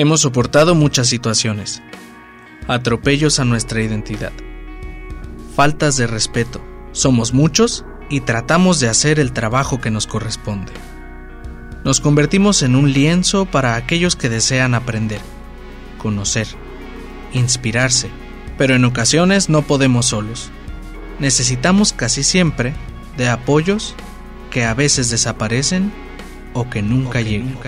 Hemos soportado muchas situaciones, atropellos a nuestra identidad, faltas de respeto. Somos muchos y tratamos de hacer el trabajo que nos corresponde. Nos convertimos en un lienzo para aquellos que desean aprender, conocer, inspirarse, pero en ocasiones no podemos solos. Necesitamos casi siempre de apoyos que a veces desaparecen o que nunca llegan.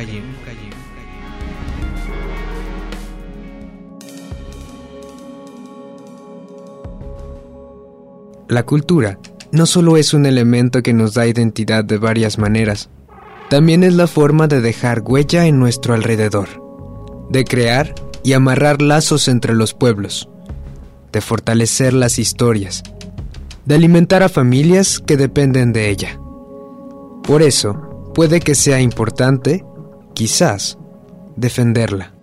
La cultura no solo es un elemento que nos da identidad de varias maneras, también es la forma de dejar huella en nuestro alrededor, de crear y amarrar lazos entre los pueblos, de fortalecer las historias, de alimentar a familias que dependen de ella. Por eso, puede que sea importante, quizás, defenderla.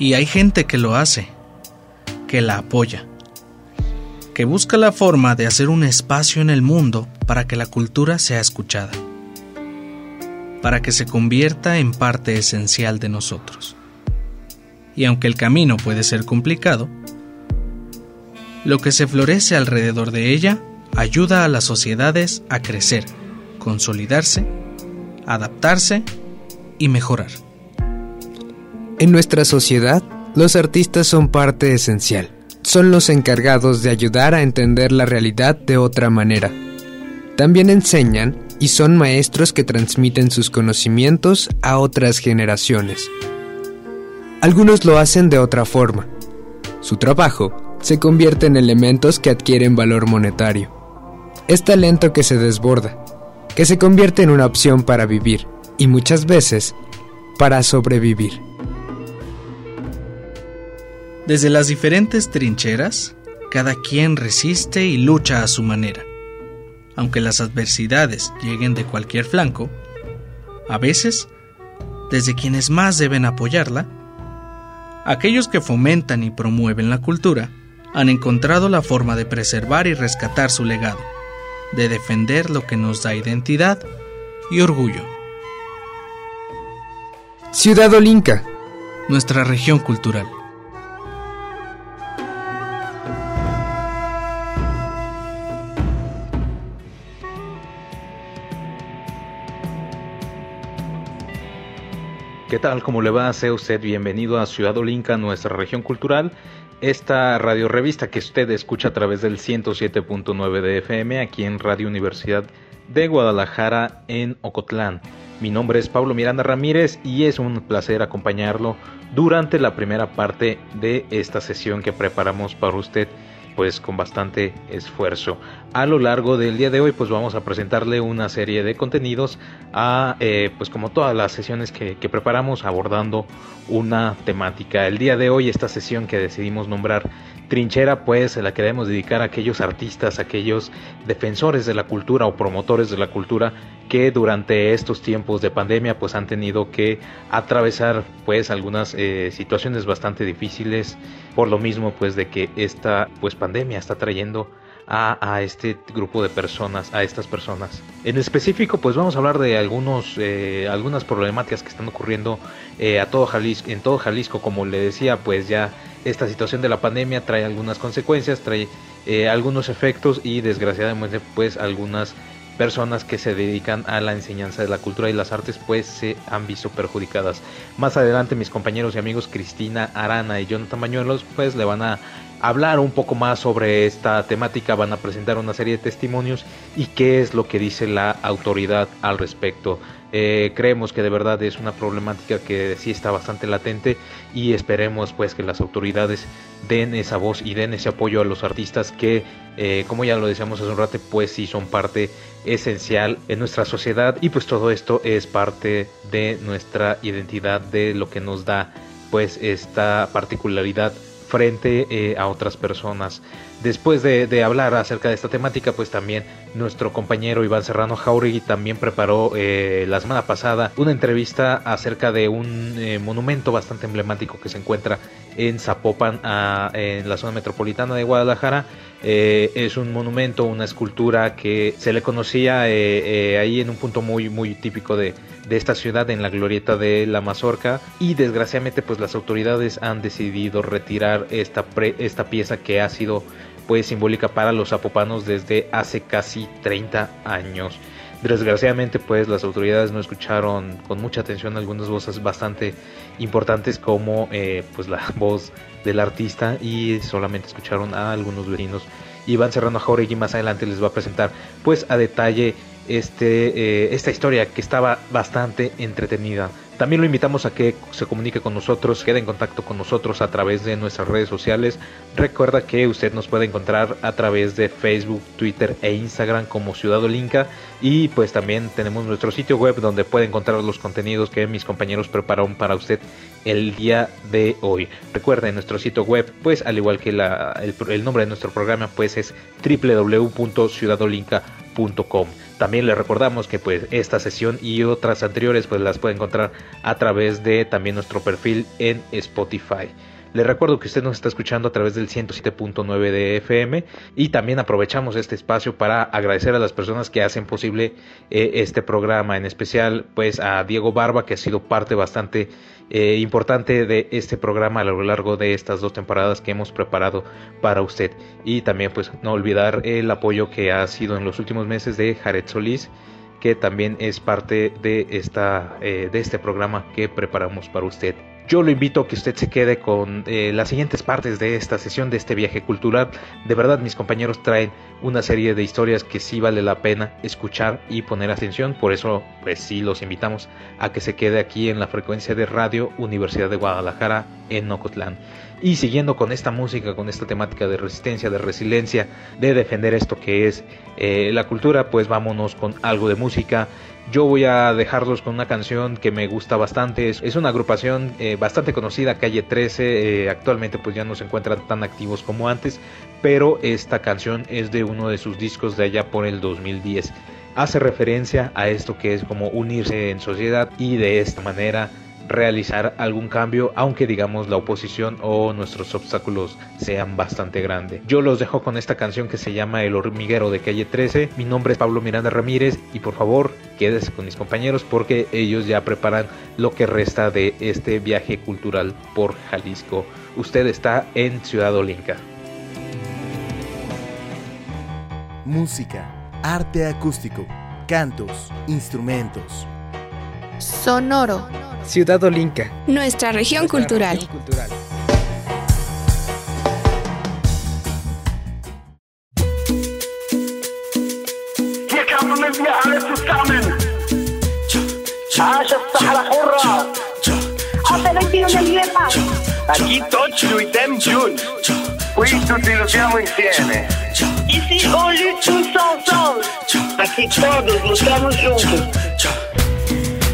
Y hay gente que lo hace, que la apoya, que busca la forma de hacer un espacio en el mundo para que la cultura sea escuchada, para que se convierta en parte esencial de nosotros. Y aunque el camino puede ser complicado, lo que se florece alrededor de ella ayuda a las sociedades a crecer, consolidarse, adaptarse y mejorar. En nuestra sociedad, los artistas son parte esencial. Son los encargados de ayudar a entender la realidad de otra manera. También enseñan y son maestros que transmiten sus conocimientos a otras generaciones. Algunos lo hacen de otra forma. Su trabajo se convierte en elementos que adquieren valor monetario. Es talento que se desborda, que se convierte en una opción para vivir y muchas veces para sobrevivir. Desde las diferentes trincheras, cada quien resiste y lucha a su manera. Aunque las adversidades lleguen de cualquier flanco, a veces, desde quienes más deben apoyarla, aquellos que fomentan y promueven la cultura han encontrado la forma de preservar y rescatar su legado, de defender lo que nos da identidad y orgullo, Ciudad Olinca, nuestra región cultural. Tal? ¿Cómo le va? Sea usted bienvenido a Ciudad Olinca, nuestra región cultural. Esta radio revista que usted escucha a través del 107.9 de FM aquí en Radio Universidad de Guadalajara en Ocotlán. Mi nombre es Pablo Miranda Ramírez y es un placer acompañarlo durante la primera parte de esta sesión que preparamos para usted pues con bastante esfuerzo. A lo largo del día de hoy pues vamos a presentarle una serie de contenidos a eh, pues como todas las sesiones que, que preparamos abordando una temática. El día de hoy esta sesión que decidimos nombrar trinchera pues se la queremos dedicar a aquellos artistas, aquellos defensores de la cultura o promotores de la cultura que durante estos tiempos de pandemia pues han tenido que atravesar pues algunas eh, situaciones bastante difíciles por lo mismo pues de que esta pues pandemia está trayendo a, este grupo de personas, a estas personas. En específico, pues vamos a hablar de algunos, eh, algunas problemáticas que están ocurriendo eh, a todo Jalisco, en todo Jalisco, como le decía, pues ya esta situación de la pandemia trae algunas consecuencias, trae eh, algunos efectos y desgraciadamente pues algunas personas que se dedican a la enseñanza de la cultura y las artes pues se han visto perjudicadas. Más adelante mis compañeros y amigos Cristina Arana y Jonathan Bañuelos pues le van a hablar un poco más sobre esta temática, van a presentar una serie de testimonios y qué es lo que dice la autoridad al respecto. Eh, creemos que de verdad es una problemática que sí está bastante latente y esperemos pues que las autoridades den esa voz y den ese apoyo a los artistas que eh, como ya lo decíamos hace un rato pues sí son parte esencial en nuestra sociedad y pues todo esto es parte de nuestra identidad de lo que nos da pues esta particularidad frente eh, a otras personas. Después de, hablar acerca de esta temática, pues también nuestro compañero Iván Serrano Jauregui también preparó eh, la semana pasada una entrevista acerca de un eh, monumento bastante emblemático que se encuentra en Zapopan, en la zona metropolitana de Guadalajara. Es un monumento, una escultura que se le conocía ahí en un punto muy, muy típico de, esta ciudad en la glorieta de la Mazorca y desgraciadamente pues las autoridades han decidido retirar esta, pieza que ha sido pues simbólica para los zapopanos desde hace casi 30 años. Desgraciadamente pues las autoridades no escucharon con mucha atención algunas voces bastante importantes como eh, pues la voz del artista y solamente escucharon a algunos vecinos. Iván Serrano Jauregui más adelante les va a presentar pues a detalle este, eh, esta historia que estaba bastante entretenida. También lo invitamos a que se comunique con nosotros, quede en contacto con nosotros a través de nuestras redes sociales. Recuerda que usted nos puede encontrar a través de Facebook, Twitter e Instagram como Ciudad Olinca. Y pues también tenemos nuestro sitio web donde puede encontrar los contenidos que mis compañeros prepararon para usted el día de hoy. Recuerde nuestro sitio web, pues al igual que el, nombre de nuestro programa, pues es www.ciudadolinca.com. También le recordamos que pues esta sesión y otras anteriores pues las puede encontrar a través de también nuestro perfil en Spotify. Le recuerdo que usted nos está escuchando a través del 107.9 de FM y también aprovechamos este espacio para agradecer a las personas que hacen posible eh, este programa, en especial pues a Diego Barba que ha sido parte bastante eh, importante de este programa a lo largo de estas dos temporadas que hemos preparado para usted. Y también pues no olvidar el apoyo que ha sido en los últimos meses de Jared Solís que también es parte de, esta, eh, de este programa que preparamos para usted. Yo lo invito a que usted se quede con eh, las siguientes partes de esta sesión, de este viaje cultural. De verdad, mis compañeros traen una serie de historias que sí vale la pena escuchar y poner atención. Por eso, pues sí, los invitamos a que se quede aquí en la frecuencia de radio Universidad de Guadalajara en Ocotlán. Y siguiendo con esta música, con esta temática de resistencia, de resiliencia, de defender esto que es eh, la cultura, pues vámonos con algo de música. Yo voy a dejarlos con una canción que me gusta bastante. Es, una agrupación eh, bastante conocida, Calle 13. Eh, actualmente pues ya no se encuentran tan activos como antes. Pero esta canción es de uno de sus discos de allá por el 2010. Hace referencia a esto que es como unirse en sociedad y de esta manera realizar algún cambio, aunque digamos la oposición o nuestros obstáculos sean bastante grandes. Yo los dejo con esta canción que se llama El hormiguero de calle 13. Mi nombre es Pablo Miranda Ramírez y por favor quédese con mis compañeros porque ellos ya preparan lo que resta de este viaje cultural por Jalisco. Usted está en Ciudad Olinca. Música, arte acústico, cantos, instrumentos. Sonoro Ciudad Olinca. Nuestra región cultural. On lutte tous ensemble. Aquí todos luchamos juntos.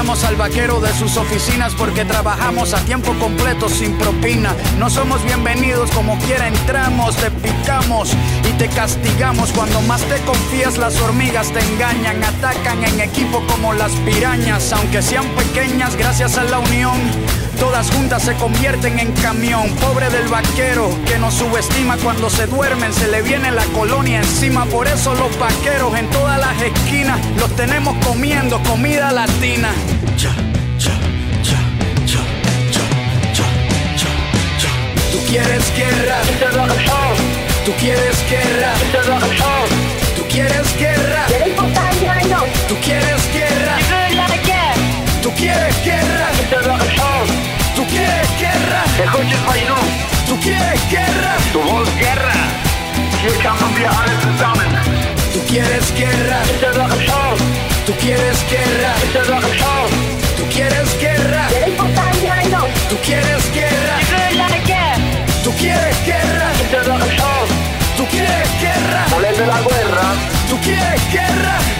al vaquero de sus oficinas porque trabajamos a tiempo completo sin propina. No somos bienvenidos como quiera entramos, te picamos y te castigamos. Cuando más te confías las hormigas te engañan, atacan en equipo como las pirañas. Aunque sean pequeñas, gracias a la unión todas juntas se convierten en camión. Pobre del vaquero que nos subestima cuando se duermen, se le viene la colonia encima. Por eso los vaqueros en todas las esquinas los tenemos comiendo comida latina. Tú quieres guerra. Tú quieres guerra. Tú quieres guerra. Tú quieres guerra. Tú quieres guerra. Tú quieres guerra. Tú quieres guerra. Du willst guerra. Hier kämpfen wir alle zusammen. Tú quieres guerra. Tú quieres guerra. Tú quieres guerra. Tú quieres guerra. Tú quieres guerra. Tú quieres guerra. Volete la guerra. Tú quieres guerra.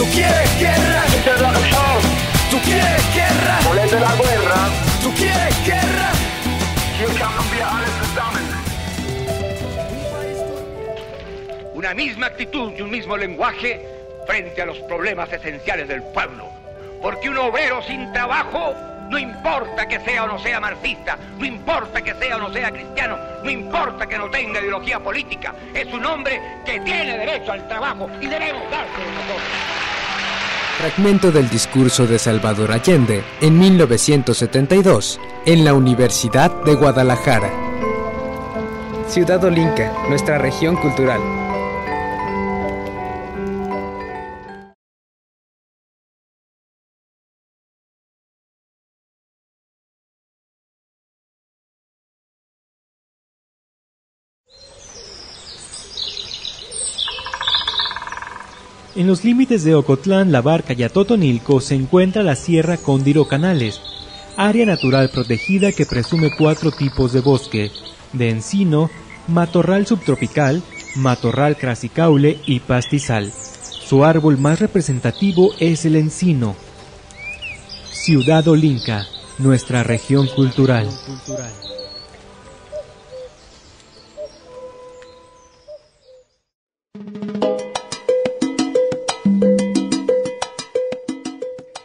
Tú quieres guerra. Tú quieres guerra. Volete la guerra. Tú quieres guerra. Hier kämpfen wir alle zusammen. Una misma actitud y un mismo lenguaje frente a los problemas esenciales del pueblo. Porque un obrero sin trabajo, no importa que sea o no sea marxista, no importa que sea o no sea cristiano, no importa que no tenga ideología política, es un hombre que tiene derecho al trabajo y debemos dárselo nosotros. Fragmento del discurso de Salvador Allende en 1972 en la Universidad de Guadalajara. Ciudad Olinca, nuestra región cultural. En los límites de Ocotlán, La Barca y Atotonilco se encuentra la Sierra Cóndiro Canales, área natural protegida que presume cuatro tipos de bosque, de encino, matorral subtropical, matorral crasicaule y pastizal. Su árbol más representativo es el encino. Ciudad Olinca, nuestra región cultural.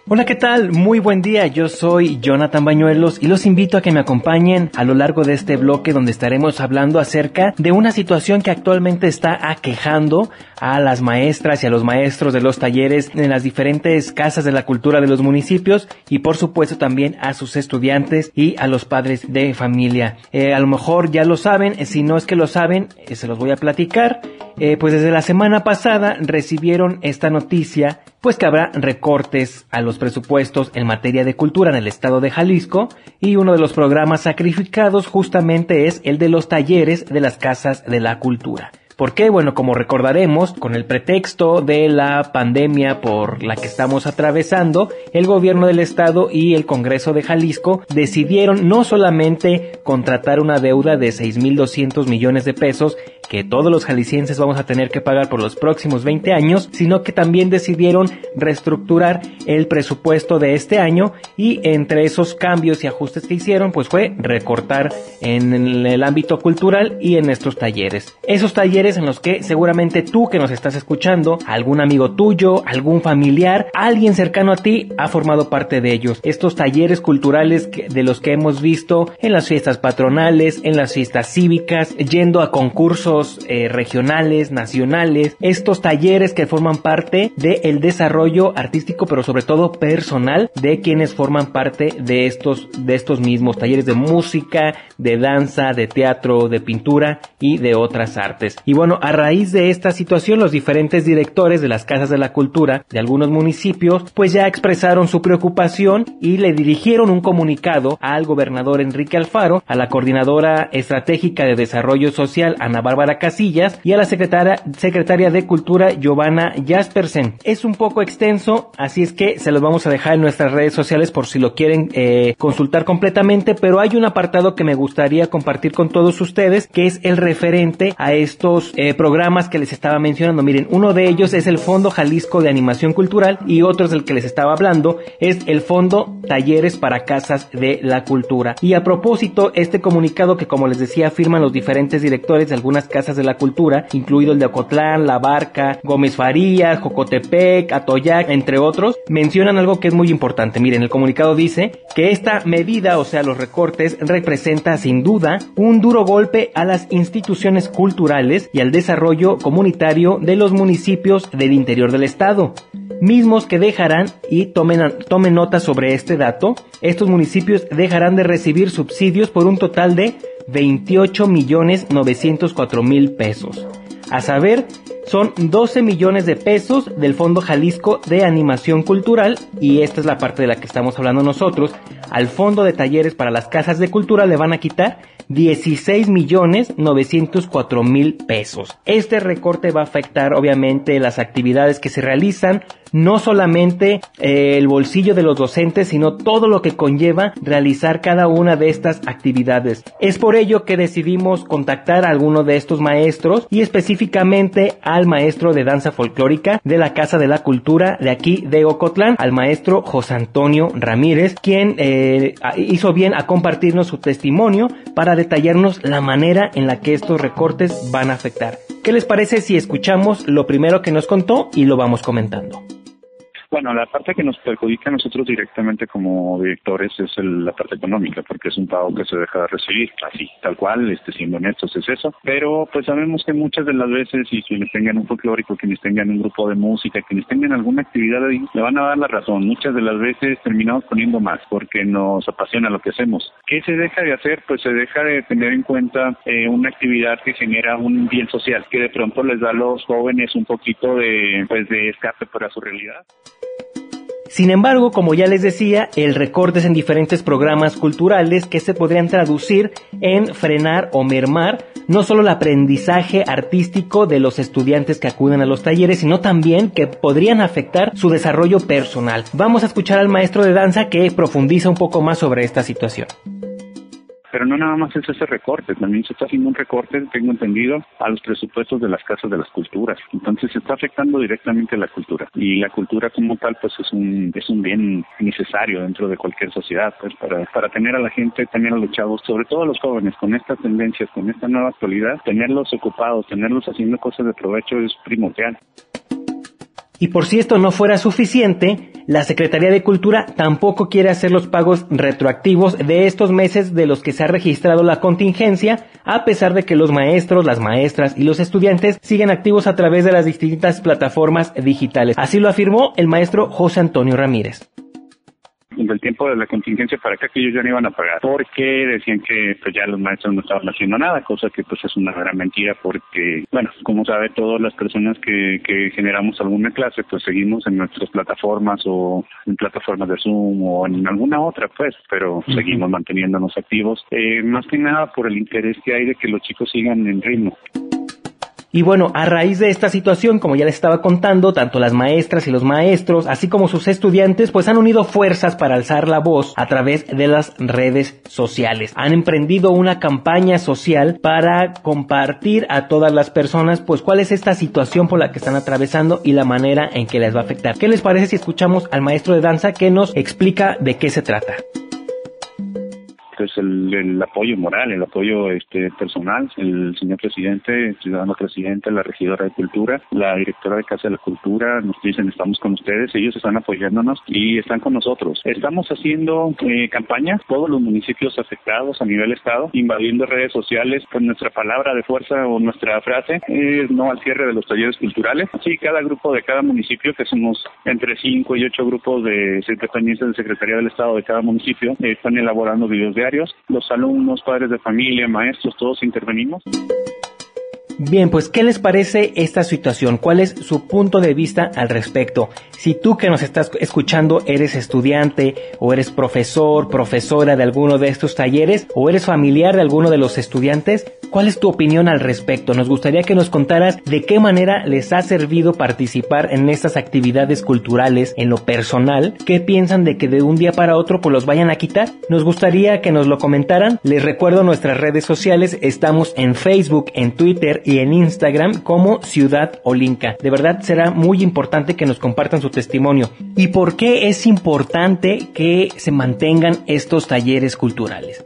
Hola, ¿qué tal? Muy buen día. Yo soy Jonathan Bañuelos y los invito a que me acompañen a lo largo de este bloque donde estaremos hablando acerca de una situación que actualmente está aquejando a las maestras y a los maestros de los talleres en las diferentes casas de la cultura de los municipios y por supuesto también a sus estudiantes y a los padres de familia. Eh, a lo mejor ya lo saben, si no es que lo saben, eh, se los voy a platicar. Eh, pues desde la semana pasada recibieron esta noticia pues que habrá recortes a los presupuestos en materia de cultura en el estado de Jalisco y uno de los programas sacrificados justamente es el de los talleres de las casas de la cultura. ¿Por qué? Bueno, como recordaremos, con el pretexto de la pandemia por la que estamos atravesando, el gobierno del estado y el Congreso de Jalisco decidieron no solamente contratar una deuda de 6.200 millones de pesos que todos los jaliscienses vamos a tener que pagar por los próximos 20 años, sino que también decidieron reestructurar el presupuesto de este año y entre esos cambios y ajustes que hicieron, pues fue recortar en el ámbito cultural y en estos talleres. Esos talleres en los que seguramente tú que nos estás escuchando, algún amigo tuyo, algún familiar, alguien cercano a ti ha formado parte de ellos. Estos talleres culturales de los que hemos visto en las fiestas patronales, en las fiestas cívicas, yendo a concursos eh, regionales, nacionales, estos talleres que forman parte del desarrollo artístico, pero sobre todo personal de quienes forman parte de estos, de estos mismos talleres de música, de danza, de teatro, de pintura y de otras artes. Y bueno, a raíz de esta situación, los diferentes directores de las casas de la cultura de algunos municipios, pues ya expresaron su preocupación y le dirigieron un comunicado al gobernador Enrique Alfaro, a la coordinadora estratégica de desarrollo social Ana Bárbara Casillas y a la secretaria, secretaria de Cultura Giovanna Jaspersen. Es un poco extenso, así es que se los vamos a dejar en nuestras redes sociales por si lo quieren eh, consultar completamente, pero hay un apartado que me gustaría compartir con todos ustedes, que es el referente a estos eh, programas que les estaba mencionando. Miren, uno de ellos es el Fondo Jalisco de Animación Cultural y otro es el que les estaba hablando, es el Fondo Talleres para Casas de la Cultura. Y a propósito, este comunicado que como les decía firman los diferentes directores de algunas casas de la cultura, incluido el de Ocotlán, La Barca, Gómez Farías, Jocotepec, Atoyac, entre otros, mencionan algo que es muy importante. Miren, el comunicado dice que esta medida, o sea, los recortes, representa sin duda un duro golpe a las instituciones culturales y al desarrollo comunitario de los municipios del interior del estado mismos que dejarán, y tomen, tomen nota sobre este dato, estos municipios dejarán de recibir subsidios por un total de 28 millones 904 mil pesos. A saber, son 12 millones de pesos del Fondo Jalisco de Animación Cultural y esta es la parte de la que estamos hablando nosotros. Al Fondo de Talleres para las Casas de Cultura le van a quitar 16 millones 904 mil pesos. Este recorte va a afectar obviamente las actividades que se realizan, no solamente eh, el bolsillo de los docentes, sino todo lo que conlleva realizar cada una de estas actividades. Es por ello que decidimos contactar a alguno de estos maestros y específicamente al maestro de danza folclórica de la Casa de la Cultura de aquí de Ocotlán, al maestro José Antonio Ramírez, quien eh, hizo bien a compartirnos su testimonio para detallarnos la manera en la que estos recortes van a afectar. ¿Qué les parece si escuchamos lo primero que nos contó y lo vamos comentando? Bueno, la parte que nos perjudica a nosotros directamente como directores es la parte económica, porque es un pago que se deja de recibir, así, tal cual, este, siendo honestos, es eso. Pero pues sabemos que muchas de las veces, y quienes tengan un folclórico, quienes tengan un grupo de música, quienes tengan alguna actividad ahí, le van a dar la razón. Muchas de las veces terminamos poniendo más, porque nos apasiona lo que hacemos. ¿Qué se deja de hacer? Pues se deja de tener en cuenta eh, una actividad que genera un bien social, que de pronto les da a los jóvenes un poquito de, pues, de escape para su realidad. Sin embargo, como ya les decía, el recorte es en diferentes programas culturales que se podrían traducir en frenar o mermar no solo el aprendizaje artístico de los estudiantes que acuden a los talleres, sino también que podrían afectar su desarrollo personal. Vamos a escuchar al maestro de danza que profundiza un poco más sobre esta situación. Pero no nada más es ese recorte, también se está haciendo un recorte, tengo entendido, a los presupuestos de las casas de las culturas. Entonces se está afectando directamente a la cultura. Y la cultura como tal, pues es un, es un bien necesario dentro de cualquier sociedad, pues para, para tener a la gente, tener a los chavos, sobre todo a los jóvenes, con estas tendencias, con esta nueva actualidad, tenerlos ocupados, tenerlos haciendo cosas de provecho es primordial. Y por si esto no fuera suficiente, la Secretaría de Cultura tampoco quiere hacer los pagos retroactivos de estos meses de los que se ha registrado la contingencia, a pesar de que los maestros, las maestras y los estudiantes siguen activos a través de las distintas plataformas digitales. Así lo afirmó el maestro José Antonio Ramírez del tiempo de la contingencia para acá que ellos ya no iban a pagar porque decían que pues ya los maestros no estaban haciendo nada, cosa que pues es una gran mentira porque, bueno, como sabe todas las personas que, que generamos alguna clase pues seguimos en nuestras plataformas o en plataformas de Zoom o en alguna otra pues, pero seguimos manteniéndonos activos, eh, más que nada por el interés que hay de que los chicos sigan en ritmo. Y bueno, a raíz de esta situación, como ya les estaba contando, tanto las maestras y los maestros, así como sus estudiantes, pues han unido fuerzas para alzar la voz a través de las redes sociales. Han emprendido una campaña social para compartir a todas las personas, pues cuál es esta situación por la que están atravesando y la manera en que les va a afectar. ¿Qué les parece si escuchamos al maestro de danza que nos explica de qué se trata? Pues el, el apoyo moral, el apoyo este personal, el señor presidente, el ciudadano presidente, la regidora de cultura, la directora de Casa de la Cultura, nos dicen estamos con ustedes, ellos están apoyándonos y están con nosotros. Estamos haciendo eh, campañas, todos los municipios afectados a nivel estado, invadiendo redes sociales con nuestra palabra de fuerza o nuestra frase, es no al cierre de los talleres culturales. Sí, cada grupo de cada municipio, que somos entre cinco y ocho grupos de dependientes de Secretaría del Estado de cada municipio, eh, están elaborando videos Los alumnos, padres de familia, maestros, todos intervenimos. Bien, pues ¿qué les parece esta situación? ¿Cuál es su punto de vista al respecto? Si tú que nos estás escuchando eres estudiante o eres profesor, profesora de alguno de estos talleres o eres familiar de alguno de los estudiantes, ¿cuál es tu opinión al respecto? Nos gustaría que nos contaras de qué manera les ha servido participar en estas actividades culturales en lo personal, qué piensan de que de un día para otro pues los vayan a quitar. Nos gustaría que nos lo comentaran. Les recuerdo nuestras redes sociales, estamos en Facebook, en Twitter y en Instagram como Ciudad Olinca. De verdad será muy importante que nos compartan su testimonio. ¿Y por qué es importante que se mantengan estos talleres culturales?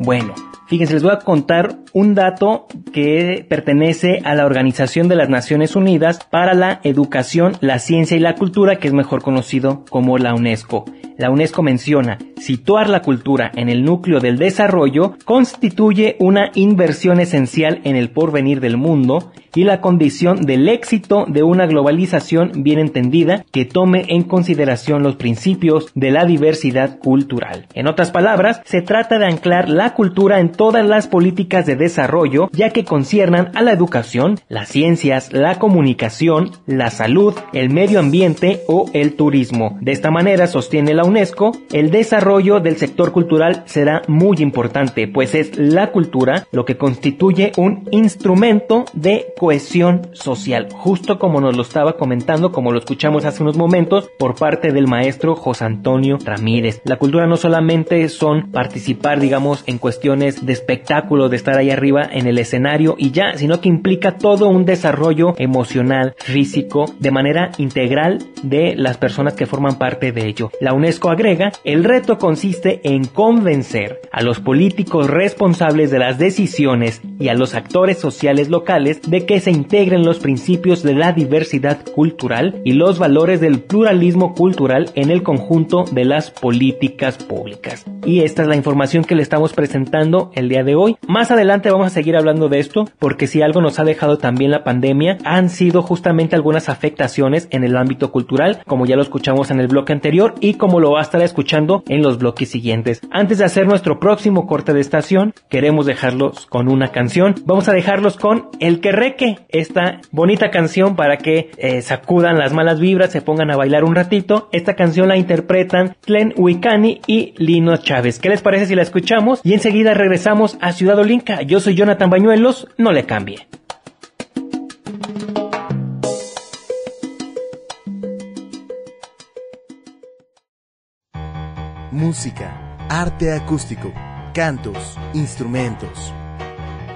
Bueno, Fíjense, les voy a contar un dato que pertenece a la Organización de las Naciones Unidas para la Educación, la Ciencia y la Cultura, que es mejor conocido como la UNESCO. La UNESCO menciona, situar la cultura en el núcleo del desarrollo constituye una inversión esencial en el porvenir del mundo y la condición del éxito de una globalización bien entendida que tome en consideración los principios de la diversidad cultural. En otras palabras, se trata de anclar la cultura en todas las políticas de desarrollo ya que conciernan a la educación, las ciencias, la comunicación, la salud, el medio ambiente o el turismo. De esta manera, sostiene la UNESCO, el desarrollo del sector cultural será muy importante, pues es la cultura lo que constituye un instrumento de cohesión social, justo como nos lo estaba comentando, como lo escuchamos hace unos momentos por parte del maestro José Antonio Ramírez. La cultura no solamente son participar, digamos, en cuestiones de espectáculo, de estar ahí arriba en el escenario y ya, sino que implica todo un desarrollo emocional, físico, de manera integral de las personas que forman parte de ello. La UNESCO agrega, el reto consiste en convencer a los políticos responsables de las decisiones y a los actores sociales locales de que se integren los principios de la diversidad cultural y los valores del pluralismo cultural en el conjunto de las políticas públicas. Y esta es la información que le estamos presentando el día de hoy. Más adelante vamos a seguir hablando de esto porque si algo nos ha dejado también la pandemia han sido justamente algunas afectaciones en el ámbito cultural, como ya lo escuchamos en el bloque anterior y como lo va a estar escuchando en los bloques siguientes. Antes de hacer nuestro próximo corte de estación, queremos dejarlos con una canción. Vamos a dejarlos con El que esta bonita canción para que eh, sacudan las malas vibras, se pongan a bailar un ratito. Esta canción la interpretan Glenn Wicani y Lino Chávez. ¿Qué les parece si la escuchamos? Y enseguida regresamos a Ciudad Olinca. Yo soy Jonathan Bañuelos, no le cambie. Música, arte acústico, cantos, instrumentos.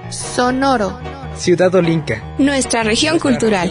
Sonoro. Ciudad Olinca. Nuestra región cultural.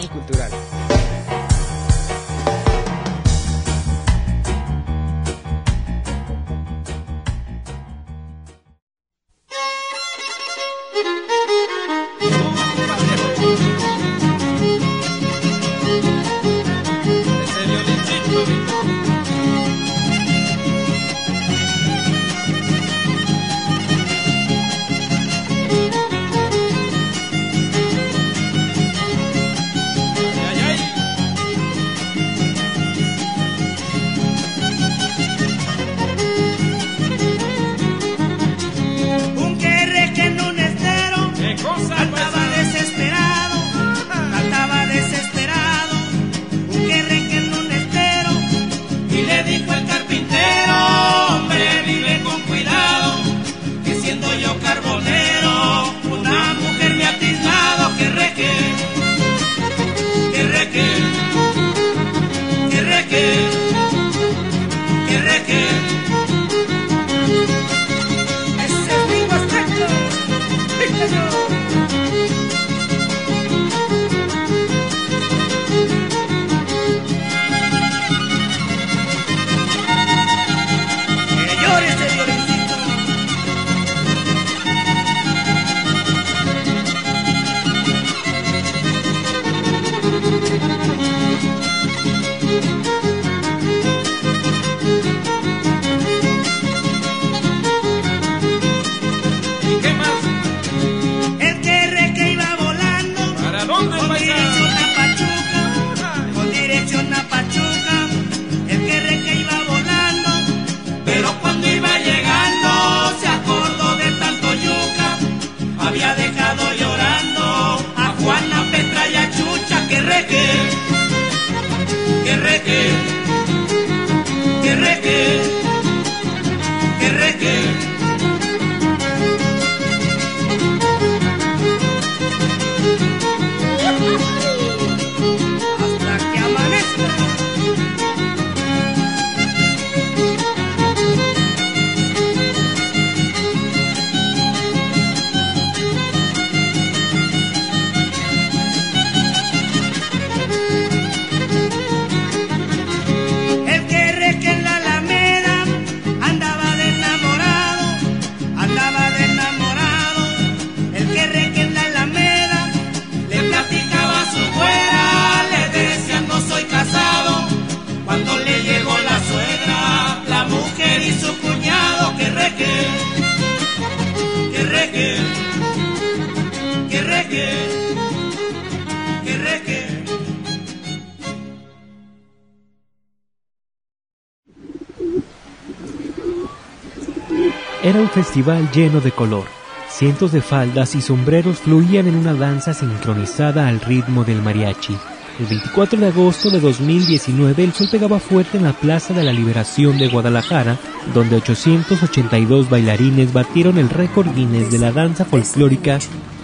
Era un festival lleno de color. Cientos de faldas y sombreros fluían en una danza sincronizada al ritmo del mariachi. El 24 de agosto de 2019 el sol pegaba fuerte en la Plaza de la Liberación de Guadalajara, donde 882 bailarines batieron el récord Guinness de la danza folclórica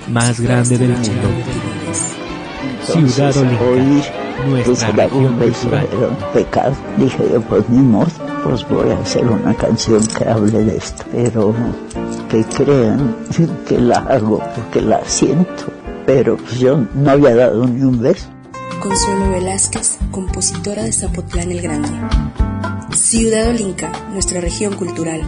más grande del mundo. Ciudad Olímpica, nuestra región cultural. pecado. Dije yo, pues ni modo, pues voy a hacer una canción que hable de esto, pero que crean que la hago porque la siento. Pero pues yo no había dado ni un beso. Consuelo Velázquez, compositora de Zapotlán el Grande. Ciudad Olinca, nuestra región cultural.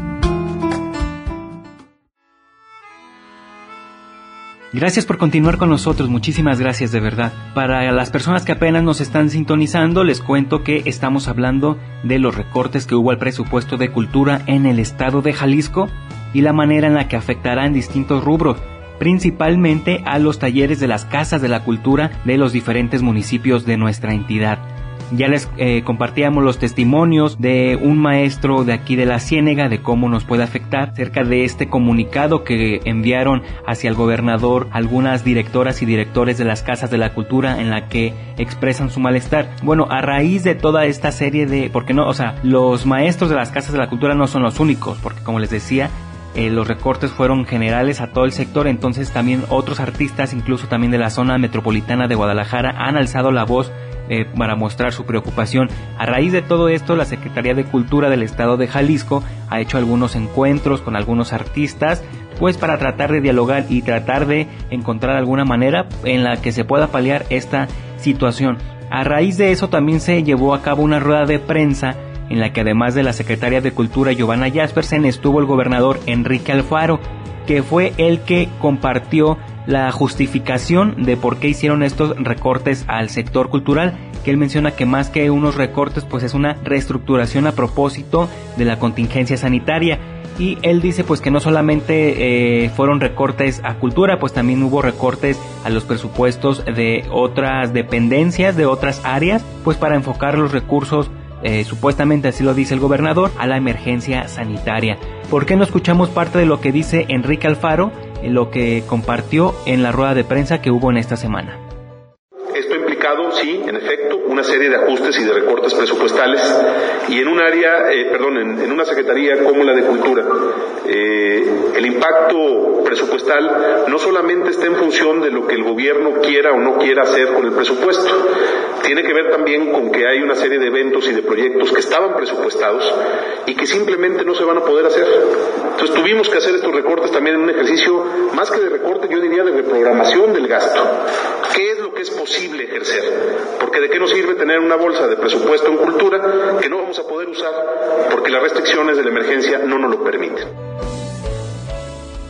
Gracias por continuar con nosotros, muchísimas gracias de verdad. Para las personas que apenas nos están sintonizando, les cuento que estamos hablando de los recortes que hubo al presupuesto de cultura en el estado de Jalisco y la manera en la que afectará en distintos rubros principalmente a los talleres de las casas de la cultura de los diferentes municipios de nuestra entidad. Ya les eh, compartíamos los testimonios de un maestro de aquí de la Ciénega de cómo nos puede afectar cerca de este comunicado que enviaron hacia el gobernador algunas directoras y directores de las casas de la cultura en la que expresan su malestar. Bueno, a raíz de toda esta serie de, porque no, o sea, los maestros de las casas de la cultura no son los únicos, porque como les decía, eh, los recortes fueron generales a todo el sector, entonces también otros artistas, incluso también de la zona metropolitana de Guadalajara, han alzado la voz eh, para mostrar su preocupación. A raíz de todo esto, la Secretaría de Cultura del Estado de Jalisco ha hecho algunos encuentros con algunos artistas, pues para tratar de dialogar y tratar de encontrar alguna manera en la que se pueda paliar esta situación. A raíz de eso también se llevó a cabo una rueda de prensa en la que además de la secretaria de Cultura Giovanna Jaspersen estuvo el gobernador Enrique Alfaro, que fue el que compartió la justificación de por qué hicieron estos recortes al sector cultural, que él menciona que más que unos recortes pues es una reestructuración a propósito de la contingencia sanitaria. Y él dice pues que no solamente eh, fueron recortes a cultura, pues también hubo recortes a los presupuestos de otras dependencias, de otras áreas, pues para enfocar los recursos eh, supuestamente así lo dice el gobernador, a la emergencia sanitaria. ¿Por qué no escuchamos parte de lo que dice Enrique Alfaro, lo que compartió en la rueda de prensa que hubo en esta semana? Esto implicado, sí, en efecto, una serie de ajustes y de recortes presupuestales y en un área, eh, perdón, en, una secretaría como la de Cultura, eh, el impacto presupuestal no solamente está en función de lo que el gobierno quiera o no quiera hacer con el presupuesto, tiene que ver también con que hay una serie de eventos y de proyectos que estaban presupuestados y que simplemente no se van a poder hacer. Entonces tuvimos que hacer estos recortes también en un ejercicio más que de recorte, yo diría de reprogramación del gasto. ¿Qué es lo que es posible ejercer? Porque de qué nos sirve tener una bolsa de presupuesto en cultura que no vamos a poder usar porque las restricciones de la emergencia no nos lo permiten.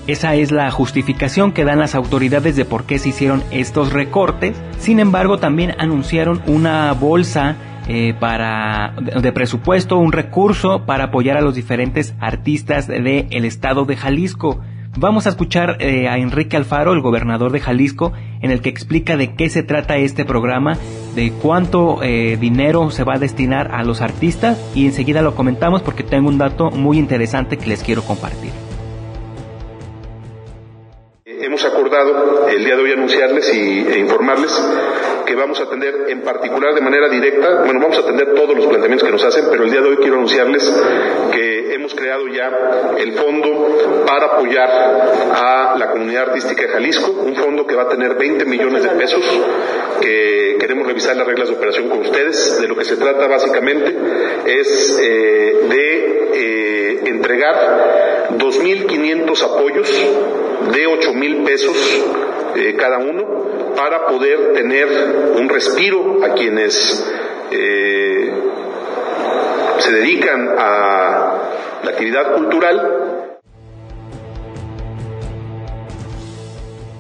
Esa es la justificación que dan las autoridades de por qué se hicieron estos recortes. Sin embargo, también anunciaron una bolsa eh, para de presupuesto, un recurso para apoyar a los diferentes artistas del estado de Jalisco. Vamos a escuchar eh, a Enrique Alfaro, el gobernador de Jalisco, en el que explica de qué se trata este programa, de cuánto eh, dinero se va a destinar a los artistas y enseguida lo comentamos porque tengo un dato muy interesante que les quiero compartir. Hemos acordado el día de hoy anunciarles y, e informarles que vamos a atender en particular de manera directa, bueno, vamos a atender todos los planteamientos que nos hacen, pero el día de hoy quiero anunciarles que hemos creado ya el fondo para apoyar a la comunidad artística de Jalisco, un fondo que va a tener 20 millones de pesos, que queremos revisar las reglas de operación con ustedes. De lo que se trata básicamente es eh, de eh, entregar 2.500 apoyos de 8.000 pesos eh, cada uno para poder tener un respiro a quienes eh, se dedican a la actividad cultural.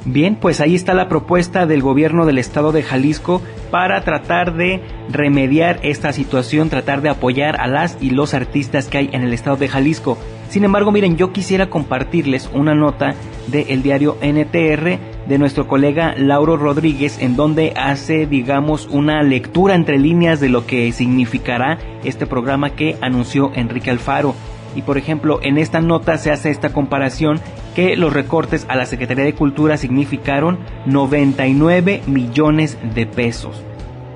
Bien, pues ahí está la propuesta del gobierno del estado de Jalisco para tratar de remediar esta situación, tratar de apoyar a las y los artistas que hay en el estado de Jalisco. Sin embargo, miren, yo quisiera compartirles una nota del diario NTR de nuestro colega Lauro Rodríguez, en donde hace, digamos, una lectura entre líneas de lo que significará este programa que anunció Enrique Alfaro. Y por ejemplo, en esta nota se hace esta comparación que los recortes a la Secretaría de Cultura significaron 99 millones de pesos.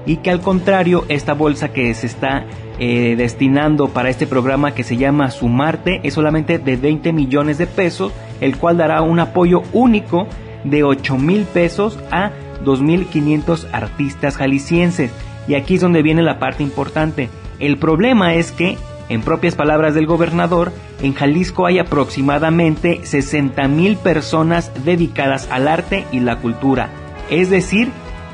Y que al contrario, esta bolsa que se está eh, destinando para este programa que se llama Sumarte es solamente de 20 millones de pesos, el cual dará un apoyo único de 8 mil pesos a 2.500 artistas jaliscienses. Y aquí es donde viene la parte importante. El problema es que, en propias palabras del gobernador, en Jalisco hay aproximadamente 60 mil personas dedicadas al arte y la cultura. Es decir,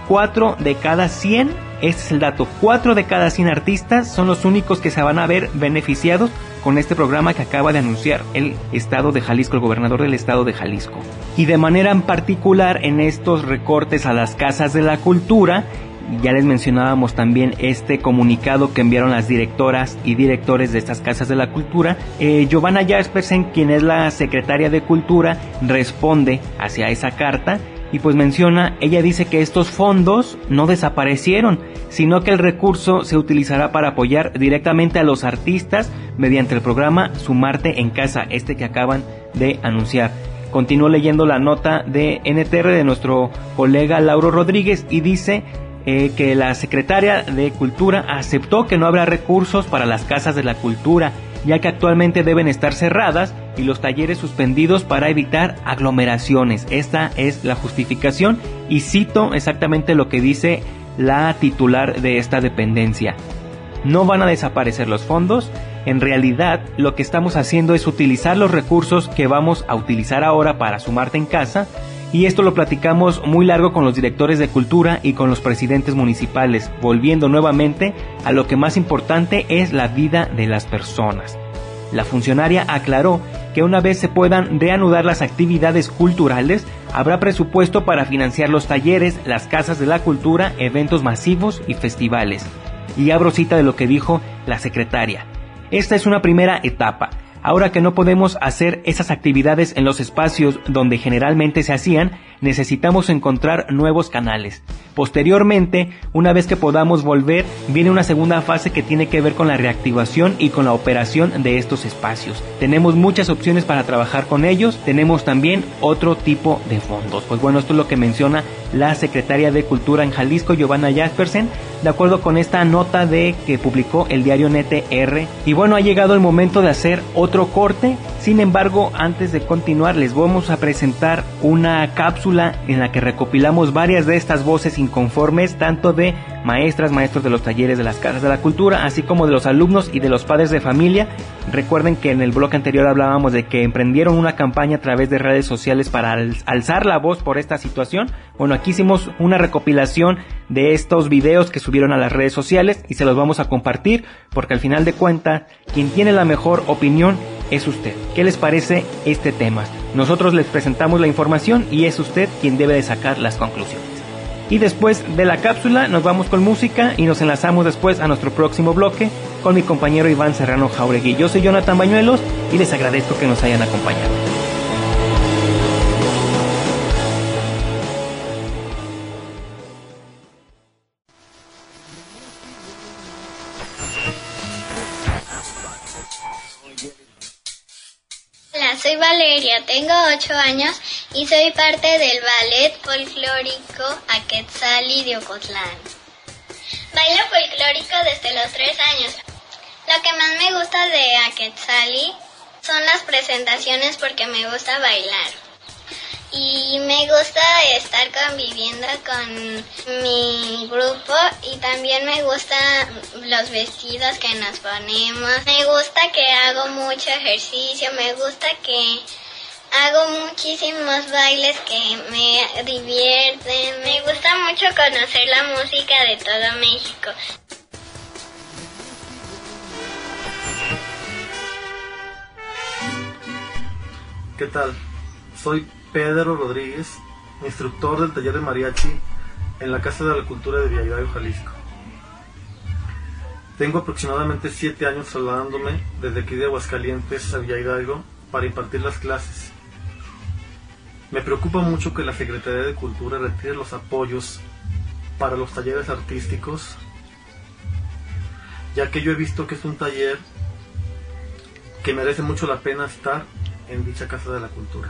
4 de cada 100 este es el dato. 4 de cada 100 artistas son los únicos que se van a ver beneficiados con este programa que acaba de anunciar el Estado de Jalisco, el gobernador del Estado de Jalisco. Y de manera en particular en estos recortes a las casas de la cultura, ya les mencionábamos también este comunicado que enviaron las directoras y directores de estas casas de la cultura. Eh, Giovanna Jaspersen, quien es la secretaria de Cultura, responde hacia esa carta y pues menciona, ella dice que estos fondos no desaparecieron, sino que el recurso se utilizará para apoyar directamente a los artistas mediante el programa Sumarte en Casa, este que acaban de anunciar. Continúo leyendo la nota de NTR de nuestro colega Lauro Rodríguez y dice eh, que la secretaria de Cultura aceptó que no habrá recursos para las casas de la cultura ya que actualmente deben estar cerradas y los talleres suspendidos para evitar aglomeraciones. Esta es la justificación y cito exactamente lo que dice la titular de esta dependencia. No van a desaparecer los fondos, en realidad lo que estamos haciendo es utilizar los recursos que vamos a utilizar ahora para sumarte en casa y esto lo platicamos muy largo con los directores de cultura y con los presidentes municipales, volviendo nuevamente a lo que más importante es la vida de las personas. La funcionaria aclaró que una vez se puedan reanudar las actividades culturales, habrá presupuesto para financiar los talleres, las casas de la cultura, eventos masivos y festivales. Y abro cita de lo que dijo la secretaria. Esta es una primera etapa Ahora que no podemos hacer esas actividades en los espacios donde generalmente se hacían, necesitamos encontrar nuevos canales. Posteriormente, una vez que podamos volver, viene una segunda fase que tiene que ver con la reactivación y con la operación de estos espacios. Tenemos muchas opciones para trabajar con ellos, tenemos también otro tipo de fondos. Pues bueno, esto es lo que menciona la secretaria de Cultura en Jalisco, Giovanna Jaspersen, de acuerdo con esta nota de que publicó el diario NTR. Y bueno, ha llegado el momento de hacer otro corte. Sin embargo, antes de continuar, les vamos a presentar una cápsula en la que recopilamos varias de estas voces inconformes, tanto de maestras, maestros de los talleres de las casas de la cultura, así como de los alumnos y de los padres de familia. Recuerden que en el bloque anterior hablábamos de que emprendieron una campaña a través de redes sociales para alzar la voz por esta situación. Bueno, aquí hicimos una recopilación de estos videos que subieron a las redes sociales y se los vamos a compartir porque al final de cuentas quien tiene la mejor opinión es usted. ¿Qué les parece este tema? Nosotros les presentamos la información y es usted quien debe de sacar las conclusiones. Y después de la cápsula nos vamos con música y nos enlazamos después a nuestro próximo bloque con mi compañero Iván Serrano Jauregui. Yo soy Jonathan Bañuelos y les agradezco que nos hayan acompañado. Tengo 8 años y soy parte del ballet folclórico Aquetzali de Ocotlán. Bailo folclórico desde los 3 años. Lo que más me gusta de Aquetzali son las presentaciones porque me gusta bailar y me gusta estar conviviendo con mi grupo y también me gustan los vestidos que nos ponemos. Me gusta que hago mucho ejercicio, me gusta que hago muchísimos bailes que me divierten. Me gusta mucho conocer la música de todo México. ¿Qué tal? Soy Pedro Rodríguez, instructor del taller de mariachi en la Casa de la Cultura de Villavicencio, Jalisco. Tengo aproximadamente siete años trasladándome desde aquí de Aguascalientes a Villa Hidalgo para impartir las clases. Me preocupa mucho que la Secretaría de Cultura retire los apoyos para los talleres artísticos, ya que yo he visto que es un taller que merece mucho la pena estar en dicha Casa de la Cultura.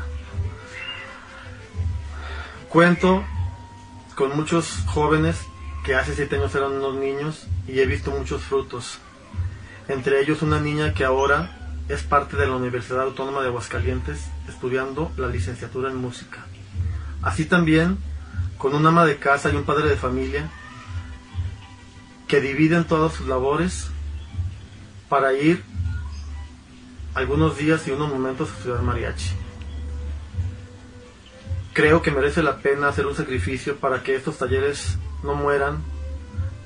Cuento con muchos jóvenes que hace siete años eran unos niños y he visto muchos frutos. Entre ellos una niña que ahora es parte de la Universidad Autónoma de Aguascalientes estudiando la licenciatura en música. Así también con un ama de casa y un padre de familia que dividen todas sus labores para ir algunos días y unos momentos a estudiar mariachi. Creo que merece la pena hacer un sacrificio para que estos talleres no mueran,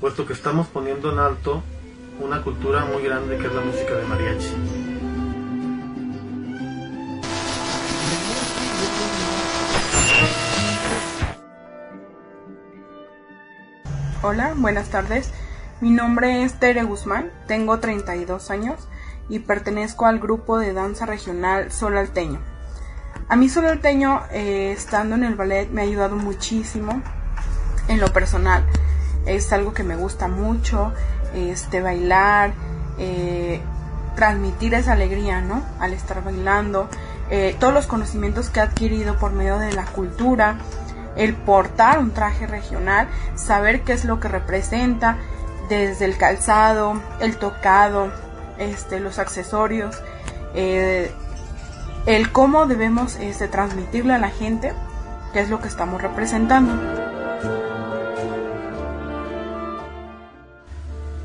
puesto que estamos poniendo en alto una cultura muy grande que es la música de mariachi. Hola, buenas tardes. Mi nombre es Tere Guzmán, tengo 32 años y pertenezco al grupo de danza regional Sol Alteño. A mí Sol Alteño, eh, estando en el ballet, me ha ayudado muchísimo en lo personal. Es algo que me gusta mucho, este, bailar, eh, transmitir esa alegría, ¿no? Al estar bailando, eh, todos los conocimientos que he adquirido por medio de la cultura, el portar un traje regional, saber qué es lo que representa, desde el calzado, el tocado, este, los accesorios, eh, el cómo debemos este, transmitirle a la gente qué es lo que estamos representando.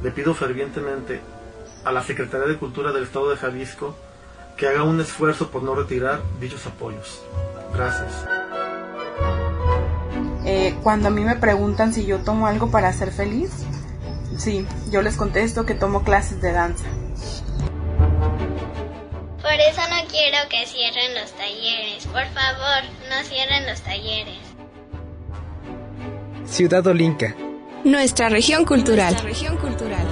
Le pido fervientemente a la Secretaría de Cultura del Estado de Jalisco que haga un esfuerzo por no retirar dichos apoyos. Gracias. Eh, cuando a mí me preguntan si yo tomo algo para ser feliz, sí, yo les contesto que tomo clases de danza. Por eso no quiero que cierren los talleres. Por favor, no cierren los talleres. Ciudad Olinca. Nuestra región cultural. Nuestra región cultural.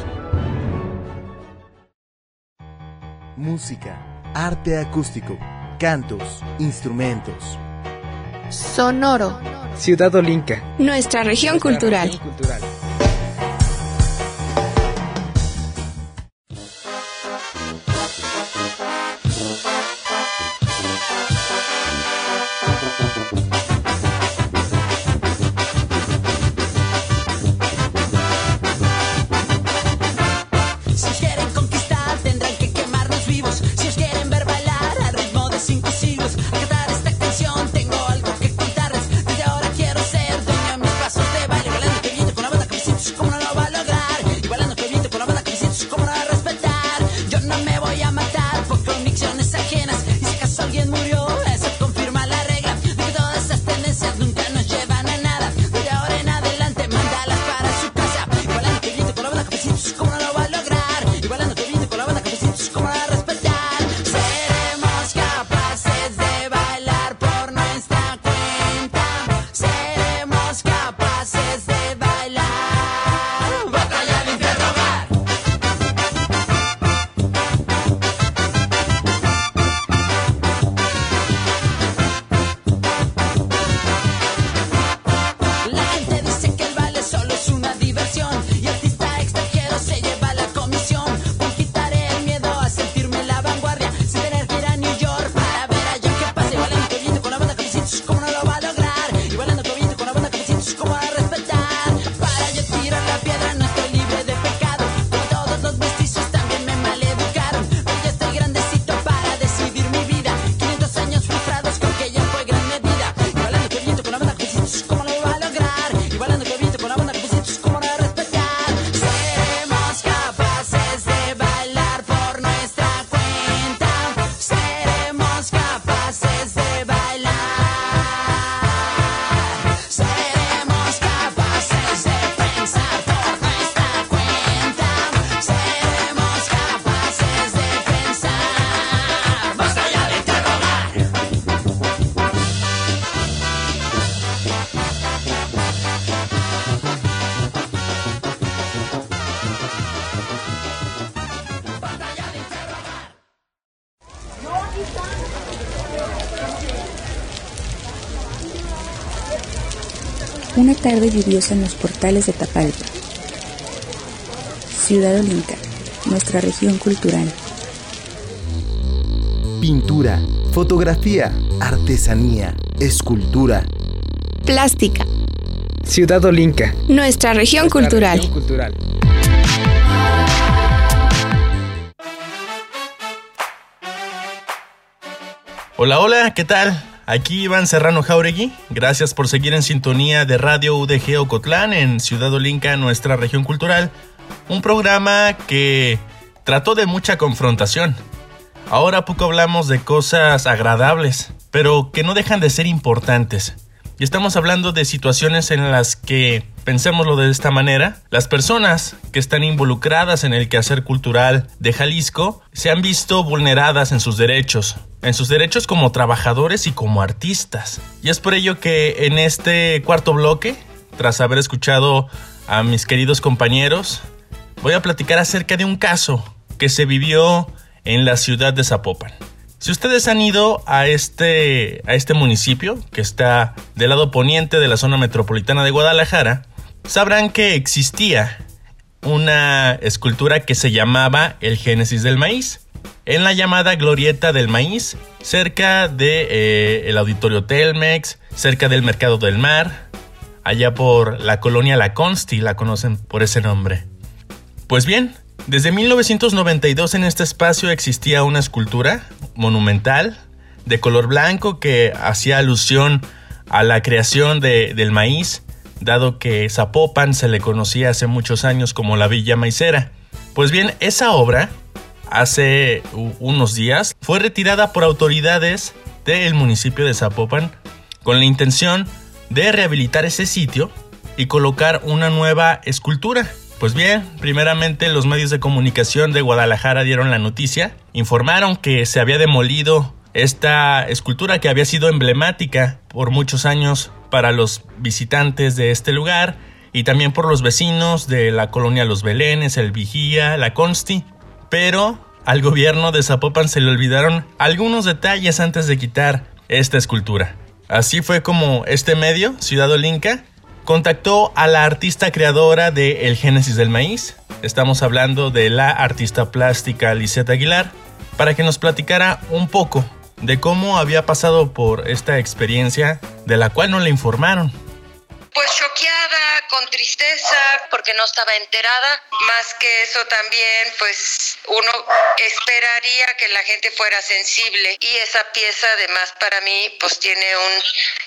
Música, arte acústico, cantos, instrumentos. Sonoro. Ciudad Olinca. Nuestra región Nuestra cultural. región cultural. Tarde lluviosa en los portales de Tapalpa. Ciudad Olinca, nuestra región cultural. Pintura, fotografía, artesanía, escultura. Plástica, Ciudad Olinca. nuestra región nuestra cultural. región cultural. Hola, hola, ¿qué tal? Aquí Iván Serrano Jauregui. Gracias por seguir en sintonía de Radio UDG Ocotlán en Ciudad Olinca, nuestra región cultural. Un programa que trató de mucha confrontación. Ahora poco hablamos de cosas agradables, pero que no dejan de ser importantes. Y estamos hablando de situaciones en las que, pensémoslo de esta manera, las personas que están involucradas en el quehacer cultural de Jalisco se han visto vulneradas en sus derechos, en sus derechos como trabajadores y como artistas. Y es por ello que en este cuarto bloque, tras haber escuchado a mis queridos compañeros, voy a platicar acerca de un caso que se vivió en la ciudad de Zapopan. Si ustedes han ido a este, a este municipio, que está del lado poniente de la zona metropolitana de Guadalajara, sabrán que existía una escultura que se llamaba el Génesis del Maíz, en la llamada Glorieta del Maíz, cerca de eh, el Auditorio Telmex, cerca del Mercado del Mar, allá por la colonia La Consti, la conocen por ese nombre. Pues bien, desde 1992 en este espacio existía una escultura monumental de color blanco que hacía alusión a la creación de- del maíz, dado que Zapopan se le conocía hace muchos años como la Villa Maicera. Pues bien, esa obra, hace unos días, fue retirada por autoridades del municipio de Zapopan con la intención de rehabilitar ese sitio y colocar una nueva escultura. Pues bien, primeramente los medios de comunicación de Guadalajara dieron la noticia, informaron que se había demolido esta escultura que había sido emblemática por muchos años para los visitantes de este lugar y también por los vecinos de la colonia Los Belenes, El Vigía, La Consti, pero al gobierno de Zapopan se le olvidaron algunos detalles antes de quitar esta escultura. Así fue como este medio, Ciudad Olinca, contactó a la artista creadora de El Génesis del Maíz. Estamos hablando de la artista plástica Lisette Aguilar, para que nos platicara un poco de cómo había pasado por esta experiencia de la cual no le informaron. Pues con tristeza, porque no estaba enterada. Más que eso también, pues uno esperaría que la gente fuera sensible. Y esa pieza además para mí, pues tiene un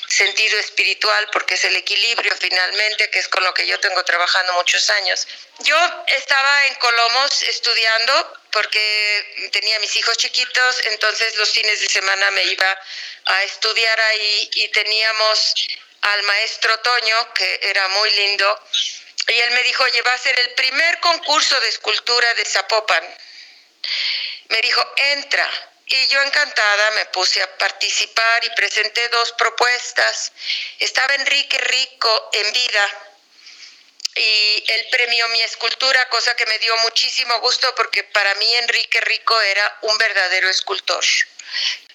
sentido espiritual porque es el equilibrio finalmente, que es con lo que yo tengo trabajando muchos años. Yo estaba en Colomos estudiando porque tenía mis hijos chiquitos, entonces los fines de semana me iba a estudiar ahí y teníamos al maestro Toño, que era muy lindo, y él me dijo, oye, va a ser el primer concurso de escultura de Zapopan. Me dijo, entra. Y yo encantada me puse a participar y presenté dos propuestas. Estaba Enrique Rico en vida y él premió mi escultura, cosa que me dio muchísimo gusto porque para mí Enrique Rico era un verdadero escultor.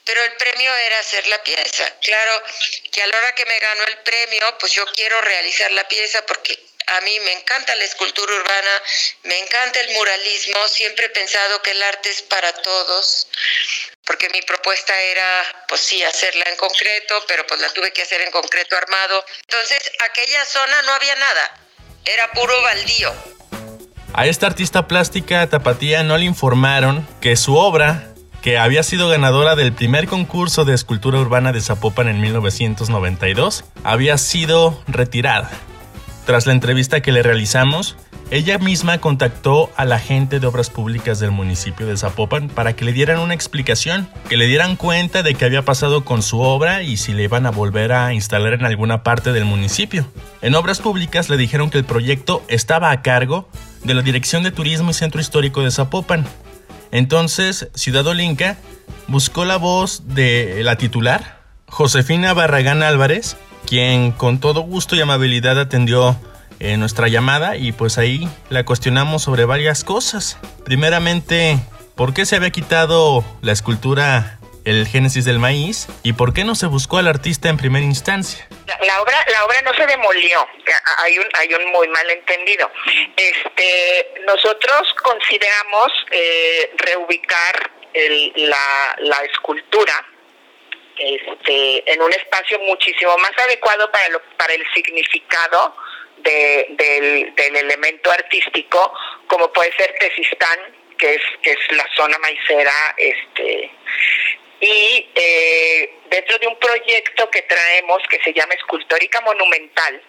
Pero el premio era hacer la pieza. Claro que a la hora que me ganó el premio, pues yo quiero realizar la pieza porque a mí me encanta la escultura urbana, me encanta el muralismo, siempre he pensado que el arte es para todos, porque mi propuesta era, pues sí, hacerla en concreto, pero pues la tuve que hacer en concreto armado. Entonces, aquella zona no había nada, era puro baldío. A esta artista plástica tapatía no le informaron que su obra, que había sido ganadora del primer concurso de escultura urbana de Zapopan en 1992, había sido retirada. Tras la entrevista que le realizamos, ella misma contactó a la gente de obras públicas del municipio de Zapopan para que le dieran una explicación, que le dieran cuenta de qué había pasado con su obra y si le iban a volver a instalar en alguna parte del municipio. En obras públicas le dijeron que el proyecto estaba a cargo de la Dirección de Turismo y Centro Histórico de Zapopan. Entonces, Ciudad Olinca buscó la voz de la titular, Josefina Barragán Álvarez, quien con todo gusto y amabilidad atendió eh, nuestra llamada y pues ahí la cuestionamos sobre varias cosas. Primeramente, ¿por qué se había quitado la escultura el génesis del maíz y por qué no se buscó al artista en primera instancia. La, obra, la obra no se demolió. Hay un, hay un muy malentendido. Este, nosotros consideramos eh, reubicar la, escultura este, en un espacio muchísimo más adecuado para, lo, para el significado de- del, del elemento artístico, como puede ser Tesistán, que es, que es la zona maicera, este, y eh, dentro de un proyecto que traemos que se llama Escultórica Monumental,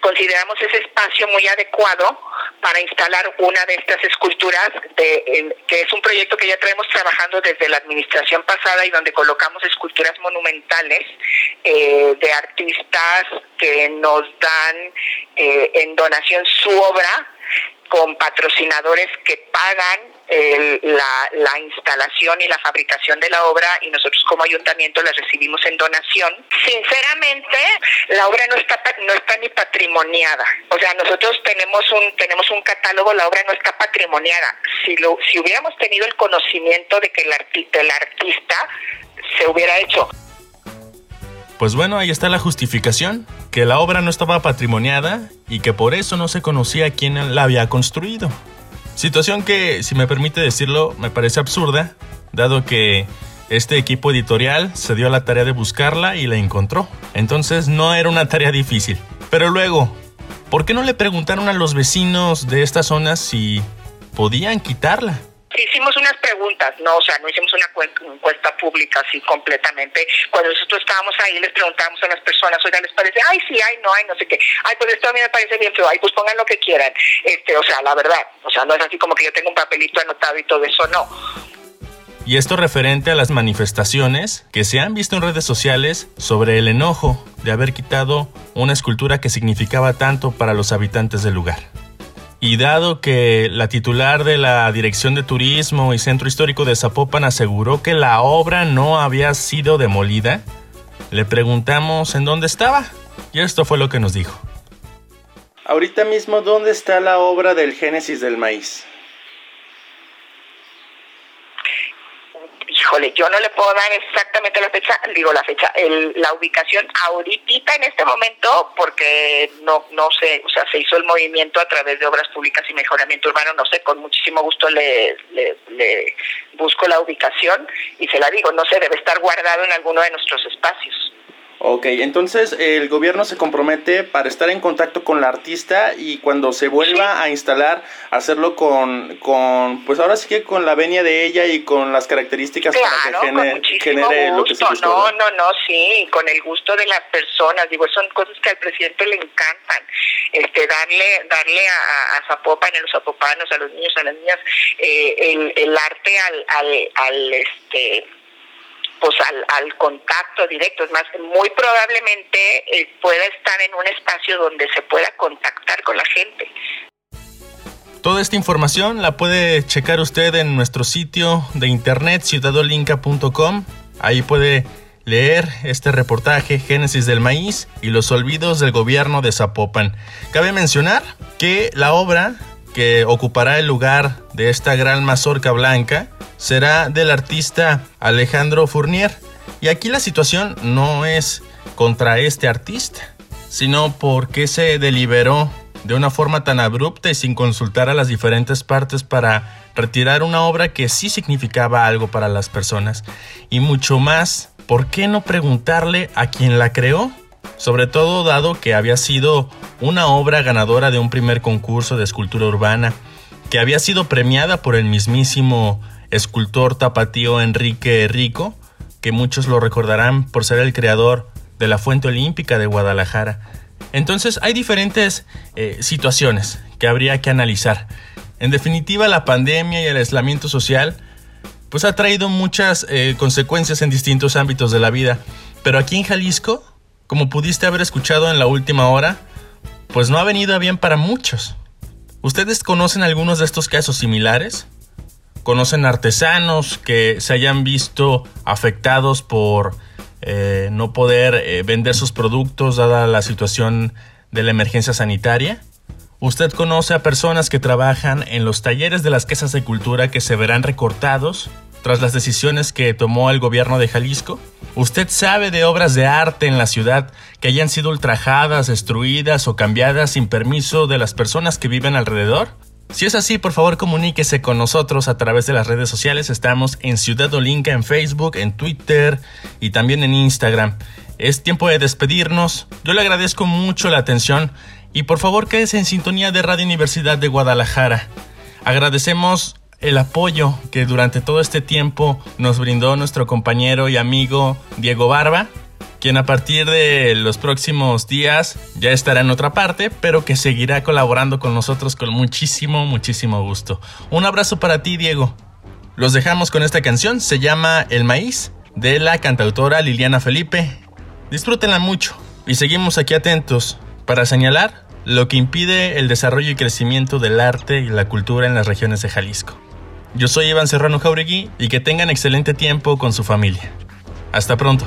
consideramos ese espacio muy adecuado para instalar una de estas esculturas, de, que es un proyecto que ya traemos trabajando desde la administración pasada y donde colocamos esculturas monumentales eh, de artistas que nos dan eh, en donación su obra con patrocinadores que pagan el- la, la instalación y la fabricación de la obra y nosotros como ayuntamiento la recibimos en donación. Sinceramente, la obra no está no está ni patrimoniada. O sea, nosotros tenemos un tenemos un catálogo, la obra no está patrimoniada. Si lo si hubiéramos tenido el conocimiento de que el artista el artista se hubiera hecho Pues bueno, ahí está la justificación, que la obra no estaba patrimoniada y que por eso no se conocía quién la había construido. Situación que, si me permite decirlo, me parece absurda, dado que este equipo editorial se dio a la tarea de buscarla y la encontró. Entonces no era una tarea difícil. Pero luego, ¿por qué no le preguntaron a los vecinos de esta zona si podían quitarla? Hicimos unas preguntas, no, o sea, no hicimos una encuesta pública así completamente. Cuando nosotros estábamos ahí, les preguntamos a las personas, oigan, ¿les parece? Ay, sí, ay, no, ay, no sé qué. Ay, pues esto a mí me parece bien feo. Ay, pues pongan lo que quieran. Este, o sea, la verdad, o sea, no es así como que yo tengo un papelito anotado y todo eso, no. Y esto referente a las manifestaciones que se han visto en redes sociales sobre el enojo de haber quitado una escultura que significaba tanto para los habitantes del lugar. Y dado que la titular de la Dirección de Turismo y Centro Histórico de Zapopan aseguró que la obra no había sido demolida, le preguntamos en dónde estaba. Y esto fue lo que nos dijo. Ahorita mismo, ¿dónde está la obra del Génesis del Maíz? Híjole, yo no le puedo dar exactamente la fecha, digo la fecha, el- la ubicación ahorita en este momento, porque no no sé, o sea, se hizo el movimiento a través de obras públicas y mejoramiento urbano, no sé, con muchísimo gusto le, le, le busco la ubicación y se la digo, no sé, debe estar guardado en alguno de nuestros espacios. Ok, entonces el gobierno se compromete para estar en contacto con la artista y cuando se vuelva a instalar, hacerlo con, con, pues ahora sí que con la venia de ella y con las características Claro, para que con gene- muchísimo genere lo que se gusto. busca. No, ¿verdad? no, no, sí, con el gusto de las personas. Digo, son cosas que al presidente le encantan. Este, darle, darle a, a Zapopan, a los zapopanos, a los niños, a las niñas, eh, el, el arte al, al, al, este, pues al, al contacto directo. Es más, muy probablemente eh, pueda estar en un espacio donde se pueda contactar con la gente. Toda esta información la puede checar usted en nuestro sitio de internet ciudadolinca.com. Ahí puede leer este reportaje Génesis del Maíz y los olvidos del gobierno de Zapopan. Cabe mencionar que la obra que ocupará el lugar de esta gran mazorca blanca será del artista Alejandro Fournier. Y aquí la situación no es contra este artista, sino porque se deliberó de una forma tan abrupta y sin consultar a las diferentes partes para retirar una obra que sí significaba algo para las personas. Y mucho más, ¿por qué no preguntarle a quien la creó? Sobre todo dado que había sido una obra ganadora de un primer concurso de escultura urbana, que había sido premiada por el mismísimo escultor tapatío Enrique Rico, que muchos lo recordarán por ser el creador de la Fuente Olímpica de Guadalajara. Entonces hay diferentes eh, situaciones que habría que analizar. En definitiva, la pandemia y el aislamiento social pues ha traído muchas eh, consecuencias en distintos ámbitos de la vida. Pero aquí en Jalisco, como pudiste haber escuchado en la última hora, pues no ha venido a bien para muchos. ¿Ustedes conocen algunos de estos casos similares? ¿Conocen artesanos que se hayan visto afectados por eh, no poder eh, vender sus productos dada la situación de la emergencia sanitaria? ¿Usted conoce a personas que trabajan en los talleres de las casas de cultura que se verán recortados tras las decisiones que tomó el gobierno de Jalisco? ¿Usted sabe de obras de arte en la ciudad que hayan sido ultrajadas, destruidas o cambiadas sin permiso de las personas que viven alrededor? Si es así, por favor comuníquese con nosotros a través de las redes sociales. Estamos en Ciudad Olinca en Facebook, en Twitter y también en Instagram. Es tiempo de despedirnos. Yo le agradezco mucho la atención y por favor quédese en sintonía de Radio Universidad de Guadalajara. Agradecemos el apoyo que durante todo este tiempo nos brindó nuestro compañero y amigo Diego Barba, quien a partir de los próximos días ya estará en otra parte, pero que seguirá colaborando con nosotros con muchísimo, muchísimo gusto. Un abrazo para ti, Diego. Los dejamos con esta canción, se llama El Maíz, de la cantautora Liliana Felipe. Disfrútenla mucho y seguimos aquí atentos para señalar lo que impide el desarrollo y crecimiento del arte y la cultura en las regiones de Jalisco. Yo soy Iván Serrano Jauregui y que tengan excelente tiempo con su familia. Hasta pronto.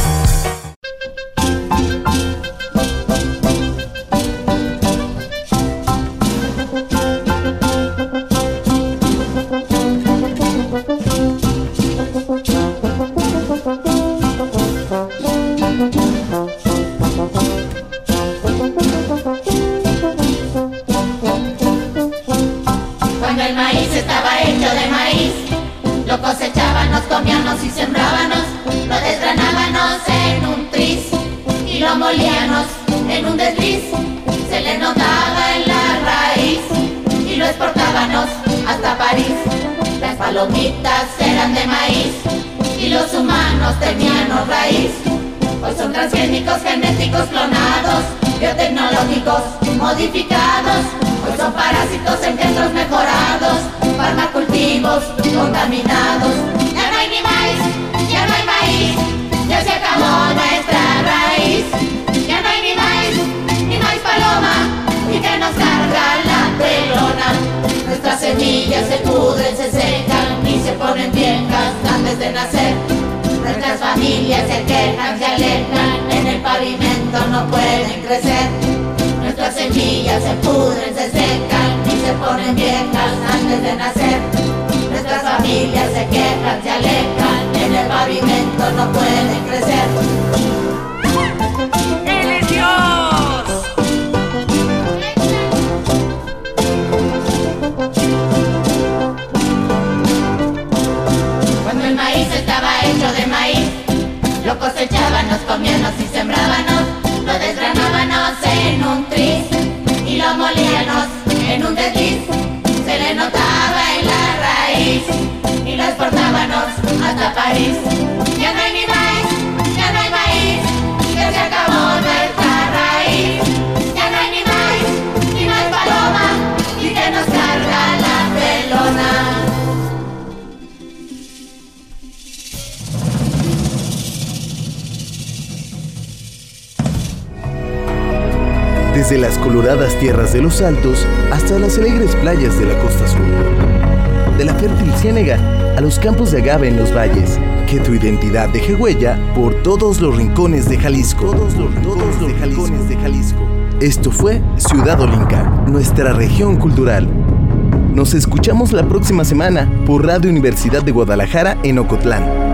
Hasta París. Las palomitas eran de maíz y los humanos teníamos raíz. Hoy son transgénicos, genéticos clonados, biotecnológicos, modificados. Hoy son parásitos, engendros mejorados, farmacultivos contaminados. Ya no hay ni maíz, ya no hay maíz, ya se acabó nuestra raíz. Ya no hay ni maíz, ni maíz paloma, y que nos carga se pudren, se secan y se ponen viejas antes de nacer. Nuestras familias se quejan, se alejan, en el pavimento no pueden crecer. ¡Él es Dios! Cuando el maíz estaba hecho de maíz, lo cosechábamos, comíamos y sembrábamos, lo desgranábamos en un tris y lo exportábamos hasta París. Ya no hay ni maíz, ya no hay maíz, ya se acabó nuestra raíz. Ya no hay ni maíz, ni maíz paloma, y que nos carga la pelona. Desde las coloradas tierras de los Altos hasta las alegres playas de la costa sur. De la fértil ciénega a los campos de agave en los valles. Que tu identidad deje huella por todos los rincones de Jalisco. Todos los, todos los rincones de Jalisco. Esto fue Ciudad Olinca, nuestra región cultural. Nos escuchamos la próxima semana por Radio Universidad de Guadalajara en Ocotlán.